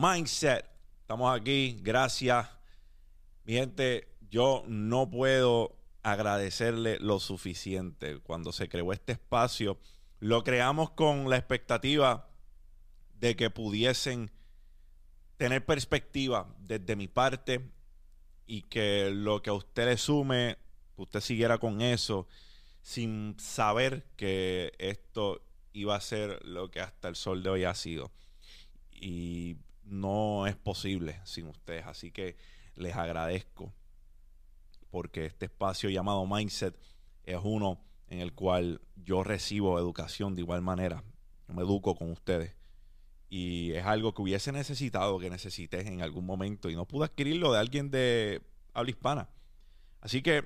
Mindset. Estamos aquí, gracias. Mi gente, yo no puedo agradecerle lo suficiente. Cuando se creó este espacio, lo creamos con la expectativa de que pudiesen tener perspectiva desde mi parte y que lo que a usted le sume, usted siguiera con eso sin saber que esto iba a ser lo que hasta el sol de hoy ha sido. Y no es posible sin ustedes. Así que les agradezco porque este espacio llamado Mindset es uno en el cual yo recibo educación de igual manera. Me educo con ustedes. Y es algo que hubiese necesitado, que necesité en algún momento y no pude adquirirlo de alguien de habla hispana. Así que,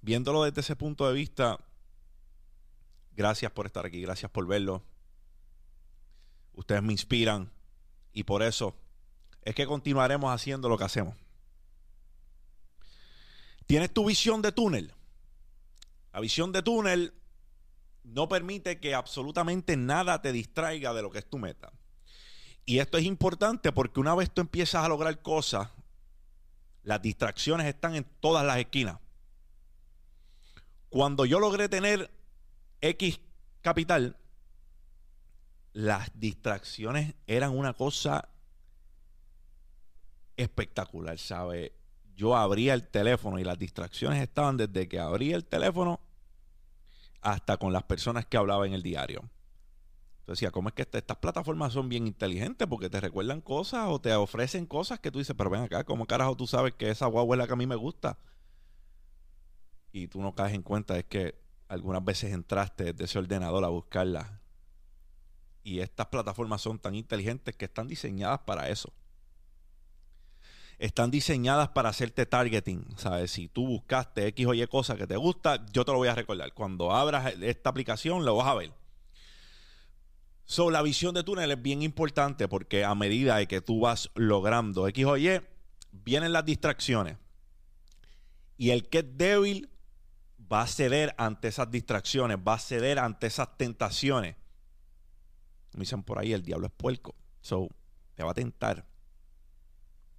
viéndolo desde ese punto de vista, gracias por estar aquí, gracias por verlo. Ustedes me inspiran y por eso es que continuaremos haciendo lo que hacemos. Tienes tu visión de túnel. La visión de túnel no permite que absolutamente nada te distraiga de lo que es tu meta. Y esto es importante porque una vez tú empiezas a lograr cosas, las distracciones están en todas las esquinas. Cuando yo logré tener X capital, las distracciones eran una cosa espectacular, ¿sabe? Yo abría el teléfono y las distracciones estaban desde que abría el teléfono hasta con las personas que hablaba en el diario. Entonces decía, ¿cómo es que estas plataformas son bien inteligentes? Porque te recuerdan cosas o te ofrecen cosas que tú dices, pero ven acá, ¿cómo carajo tú sabes que esa guagua que a mí me gusta? Y tú no caes en cuenta, es que algunas veces entraste desde ese ordenador a buscarla y estas plataformas son tan inteligentes que están diseñadas para eso. Están diseñadas para hacerte targeting. ¿Sabes? Si tú buscaste X o Y cosa que te gusta, yo te lo voy a recordar. Cuando abras esta aplicación, lo vas a ver. La visión de túnel es bien importante porque a medida que tú vas logrando X o Y, vienen las distracciones. Y el que es débil va a ceder ante esas distracciones, va a ceder ante esas tentaciones. Dicen por ahí, el diablo es puerco. So, te va a tentar.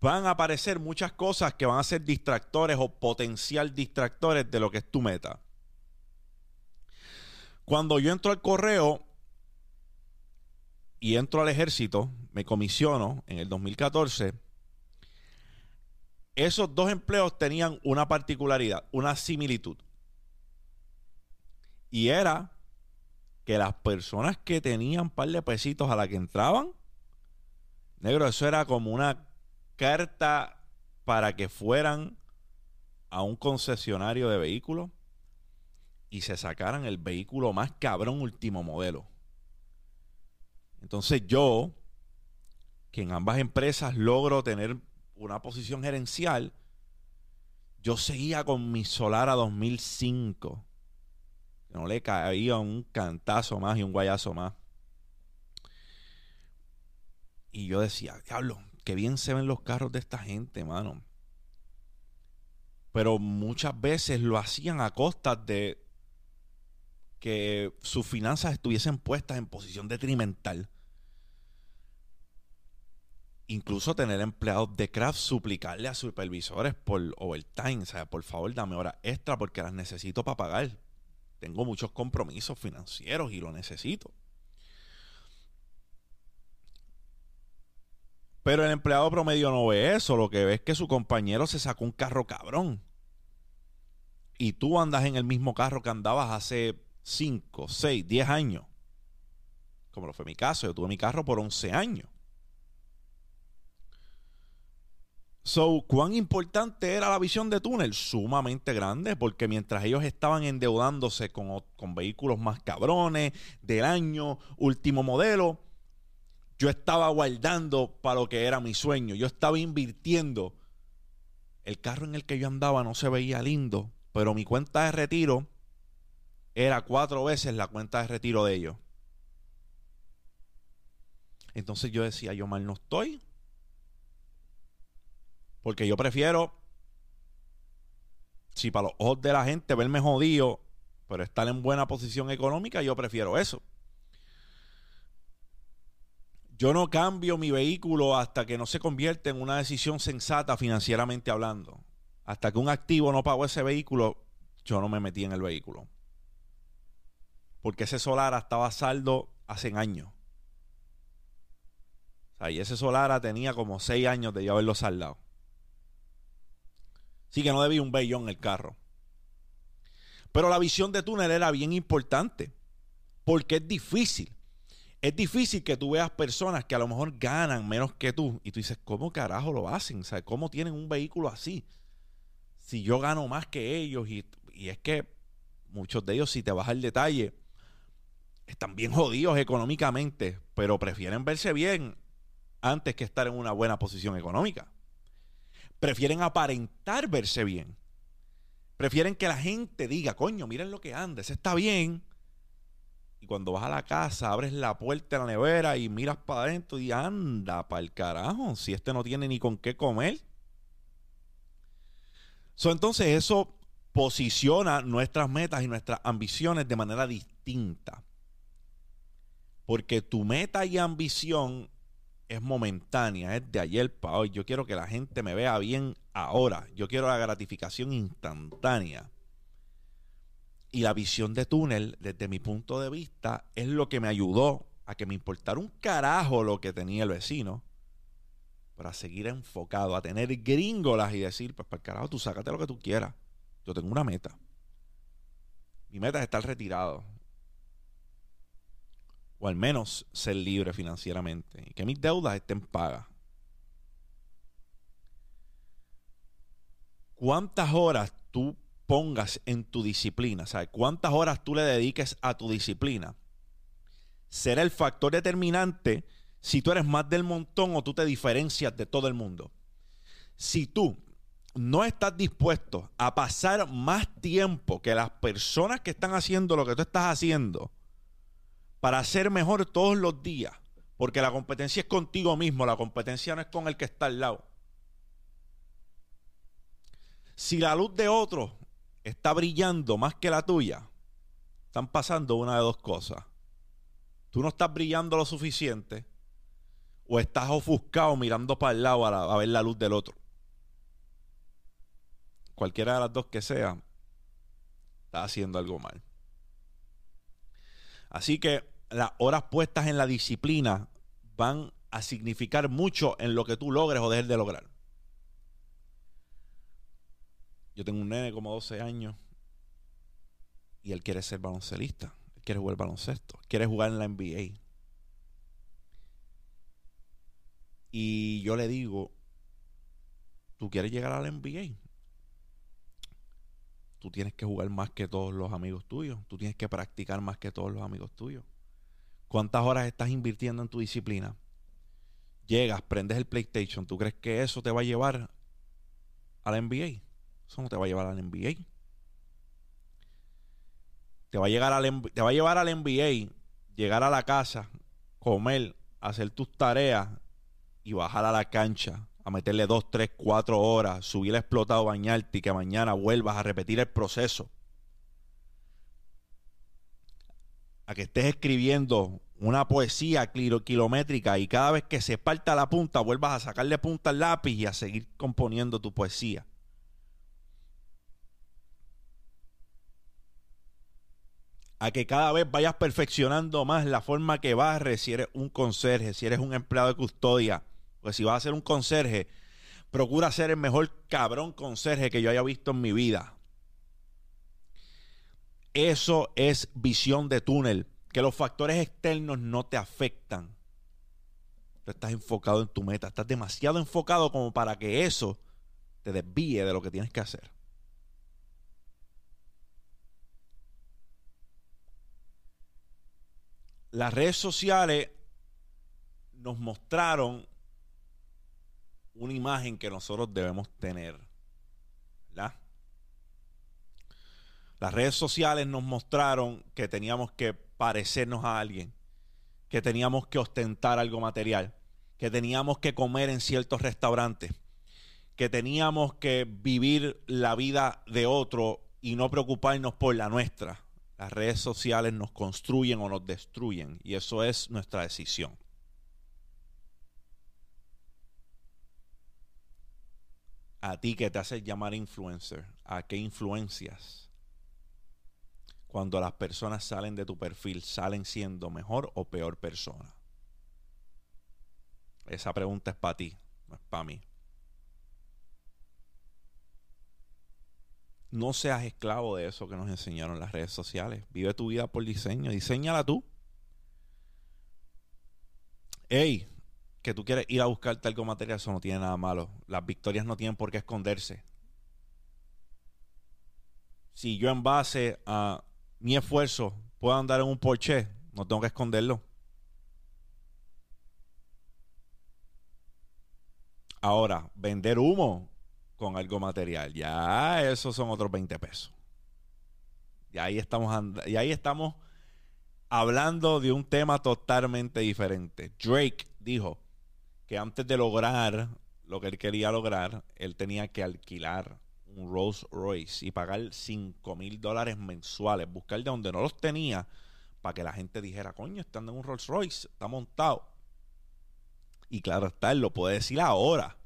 Van a aparecer muchas cosas que van a ser distractores o potencial distractores de lo que es tu meta. Cuando yo entro al correo y entro al ejército, me comisiono en el 2014. Esos dos empleos tenían una particularidad, una similitud. Y era que las personas que tenían par de pesitos a la que entraban, negro, eso era como una carta para que fueran a un concesionario de vehículos y se sacaran el vehículo más cabrón último modelo. Entonces yo, que en ambas empresas logro tener una posición gerencial, yo seguía con mi Solara 2005 no le caía un cantazo más y un guayazo más. Y yo decía, diablo, qué bien se ven los carros de esta gente, mano. Pero muchas veces lo hacían a costa de que sus finanzas estuviesen puestas en posición detrimental. Incluso tener empleados de craft suplicarle a supervisores por overtime, o sea, por favor dame hora extra porque las necesito para pagar tengo muchos compromisos financieros y lo necesito. Pero el empleado promedio no ve eso, lo que ve es que su compañero se sacó un carro cabrón. Y tú andas en el mismo carro que andabas hace 5, 6, 10 años. Como lo fue mi caso, yo tuve mi carro por 11 años. So, ¿cuán importante era la visión de túnel? Sumamente grande, porque mientras ellos estaban endeudándose con, con, vehículos más cabrones del año, último modelo, yo estaba guardando para lo que era mi sueño. Yo estaba invirtiendo. El carro en el que yo andaba no se veía lindo, pero mi cuenta de retiro era cuatro veces la cuenta de retiro de ellos. Entonces yo decía, yo mal no estoy porque yo prefiero, si para los ojos de la gente verme jodido, pero estar en buena posición económica, yo prefiero eso. yo no cambio mi vehículo hasta que no se convierte en una decisión sensata financieramente hablando. Hasta que un activo no pagó ese vehículo, yo no me metí en el vehículo. Porque ese Solara estaba saldo hace años. O y ese Solara tenía como seis años de ya haberlo saldado. Así que no debía un bellón en el carro. Pero la visión de túnel era bien importante. Porque es difícil. Es difícil que tú veas personas que a lo mejor ganan menos que tú. Y tú dices, ¿cómo carajo lo hacen? O ¿cómo tienen un vehículo así? Si yo gano más que ellos. Y, y es que muchos de ellos, si te vas al detalle, están bien jodidos económicamente. Pero prefieren verse bien antes que estar en una buena posición económica. Prefieren aparentar verse bien. Prefieren que la gente diga, coño, miren lo que anda, ese está bien. Y cuando vas a la casa, abres la puerta de la nevera y miras para adentro y anda para el carajo, si este no tiene ni con qué comer. entonces eso posiciona nuestras metas y nuestras ambiciones de manera distinta. Porque tu meta y ambición es momentánea, es de ayer para hoy. Yo quiero que la gente me vea bien ahora. Yo quiero la gratificación instantánea. Y la visión de túnel, desde mi punto de vista, es lo que me ayudó a que me importara un carajo lo que tenía el vecino. Para seguir enfocado, a tener gringolas y decir, pues para el carajo, tú sácate lo que tú quieras. Yo tengo una meta. Mi meta es estar retirado o al menos ser libre financieramente y que mis deudas estén pagas. ¿Cuántas horas tú pongas en tu disciplina? ¿Sabes? ¿Cuántas horas tú le dediques a tu disciplina? Será el factor determinante si tú eres más del montón o tú te diferencias de todo el mundo. Si tú no estás dispuesto a pasar más tiempo que las personas que están haciendo lo que tú estás haciendo, para ser mejor todos los días. Porque la competencia es contigo mismo, la competencia no es con el que está al lado. Si la luz de otro está brillando más que la tuya, están pasando una de dos cosas. Tú no estás brillando lo suficiente o estás ofuscado mirando para el lado a, ver la luz del otro. Cualquiera de las dos que sea, está haciendo algo mal. Así que las horas puestas en la disciplina van a significar mucho en lo que tú logres o dejes de lograr. Yo tengo un nene como 12 años y él quiere ser baloncelista, él quiere jugar baloncesto, quiere jugar en la NBA. Y yo le digo, ¿tú quieres llegar a la NBA? Tú tienes que jugar más que todos los amigos tuyos, tú tienes que practicar más que todos los amigos tuyos. ¿Cuántas horas estás invirtiendo en tu disciplina? Llegas, prendes el PlayStation, ¿tú crees que eso te va a llevar a la NBA? Eso no te va a llevar a la NBA. Te va a, llegar al, te va a llevar al NBA, llegar a la casa, comer, hacer tus tareas y bajar a la cancha a meterle dos, tres, cuatro horas, subir explotado, bañarte y que mañana vuelvas a repetir el proceso. a que estés escribiendo una poesía kilométrica y cada vez que se parta la punta vuelvas a sacarle punta al lápiz y a seguir componiendo tu poesía. A que cada vez vayas perfeccionando más la forma que barres si eres un conserje, si eres un empleado de custodia. Pues si vas a ser un conserje, procura ser el mejor cabrón conserje que yo haya visto en mi vida. Eso es visión de túnel, que los factores externos no te afectan. Tú estás enfocado en tu meta, estás demasiado enfocado como para que eso te desvíe de lo que tienes que hacer. Las redes sociales nos mostraron una imagen que nosotros debemos tener. Las redes sociales nos mostraron que teníamos que parecernos a alguien, que teníamos que ostentar algo material, que teníamos que comer en ciertos restaurantes, que teníamos que vivir la vida de otro y no preocuparnos por la nuestra. Las redes sociales nos construyen o nos destruyen y eso es nuestra decisión. A ti que te haces llamar influencer, ¿a qué influencias? Cuando las personas salen de tu perfil, ¿salen siendo mejor o peor persona? Esa pregunta es para ti, no es para mí. No seas esclavo de eso que nos enseñaron las redes sociales. Vive tu vida por diseño. Diseñala tú. Ey, que tú quieres ir a buscar algo material, eso no tiene nada malo. Las victorias no tienen por qué esconderse. Si yo en base a mi esfuerzo puedo andar en un Porsche, no tengo que esconderlo. Ahora, vender humo con algo material, ya esos son otros 20 pesos. Y ahí estamos, y ahí estamos hablando de un tema totalmente diferente. Drake dijo, que antes de lograr lo que él quería lograr, él tenía que alquilar un Rolls Royce y pagar 5 mil dólares mensuales, buscar de donde no los tenía, para que la gente dijera, coño, estando en un Rolls Royce, está montado. Y claro está, él lo puede decir ahora,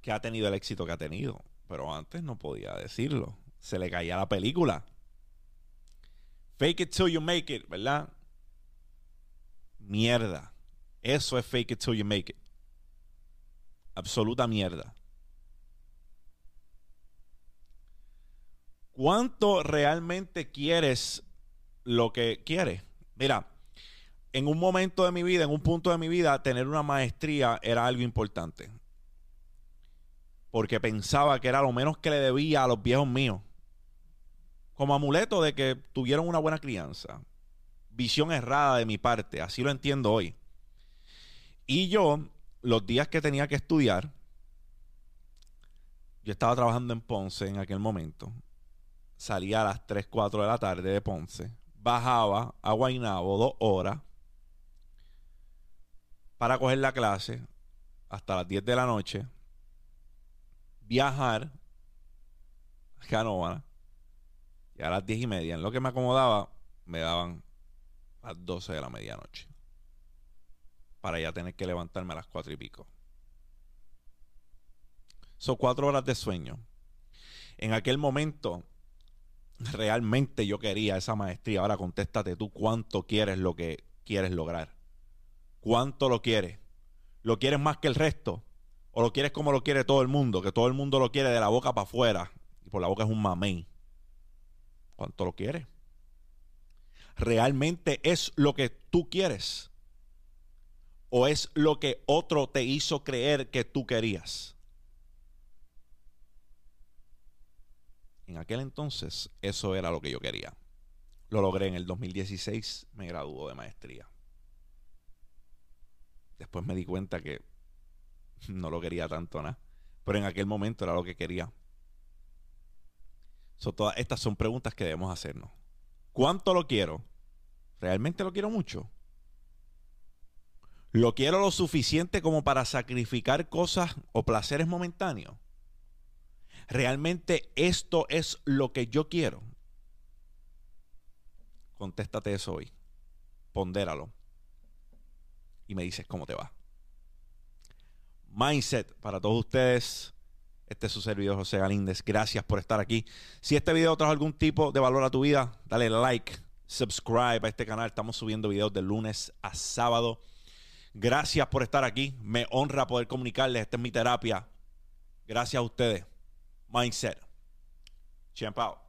que ha tenido el éxito que ha tenido, pero antes no podía decirlo. Se le caía la película. Fake it till you make it, ¿verdad? Mierda. Eso es fake it till you make it. Absoluta mierda. ¿Cuánto realmente quieres lo que quieres? Mira, en un momento de mi vida, en un punto de mi vida, tener una maestría era algo importante. Porque pensaba que era lo menos que le debía a los viejos míos. Como amuleto de que tuvieron una buena crianza. Visión errada de mi parte, así lo entiendo hoy. Y yo, los días que tenía que estudiar, yo estaba trabajando en Ponce en aquel momento. Salía a las 3, 4 de la tarde de Ponce. Bajaba a Guaynabo dos horas para coger la clase hasta las 10 de la noche. Viajar a Canóvana. Y a las 10 y media, en lo que me acomodaba, me daban las 12 de la medianoche para ya tener que levantarme a las cuatro y pico. Son cuatro horas de sueño. En aquel momento, realmente yo quería esa maestría. Ahora contéstate tú cuánto quieres lo que quieres lograr. ¿Cuánto lo quieres? ¿Lo quieres más que el resto? ¿O lo quieres como lo quiere todo el mundo? Que todo el mundo lo quiere de la boca para afuera. Y por la boca es un mamey. ¿Cuánto lo quieres? ¿Realmente es lo que tú quieres? O es lo que otro te hizo creer que tú querías? En aquel entonces eso era lo que yo quería. Lo logré en el 2016, me graduó de maestría. Después me di cuenta que no lo quería tanto nada, pero en aquel momento era lo que quería. todas estas son preguntas que debemos hacernos. ¿Cuánto lo quiero? ¿Realmente lo quiero mucho? ¿Lo quiero lo suficiente como para sacrificar cosas o placeres momentáneos? ¿Realmente esto es lo que yo quiero? Contéstate eso hoy. Pondéralo. Y me dices cómo te va. Mindset para todos ustedes. Este es su servidor José Galíndez. Gracias por estar aquí. Si este video trajo algún tipo de valor a tu vida, dale like, subscribe a este canal. Estamos subiendo videos de lunes a sábado. Gracias por estar aquí. Me honra poder comunicarles. Esta es mi terapia. Gracias a ustedes. Mindset. Champ out.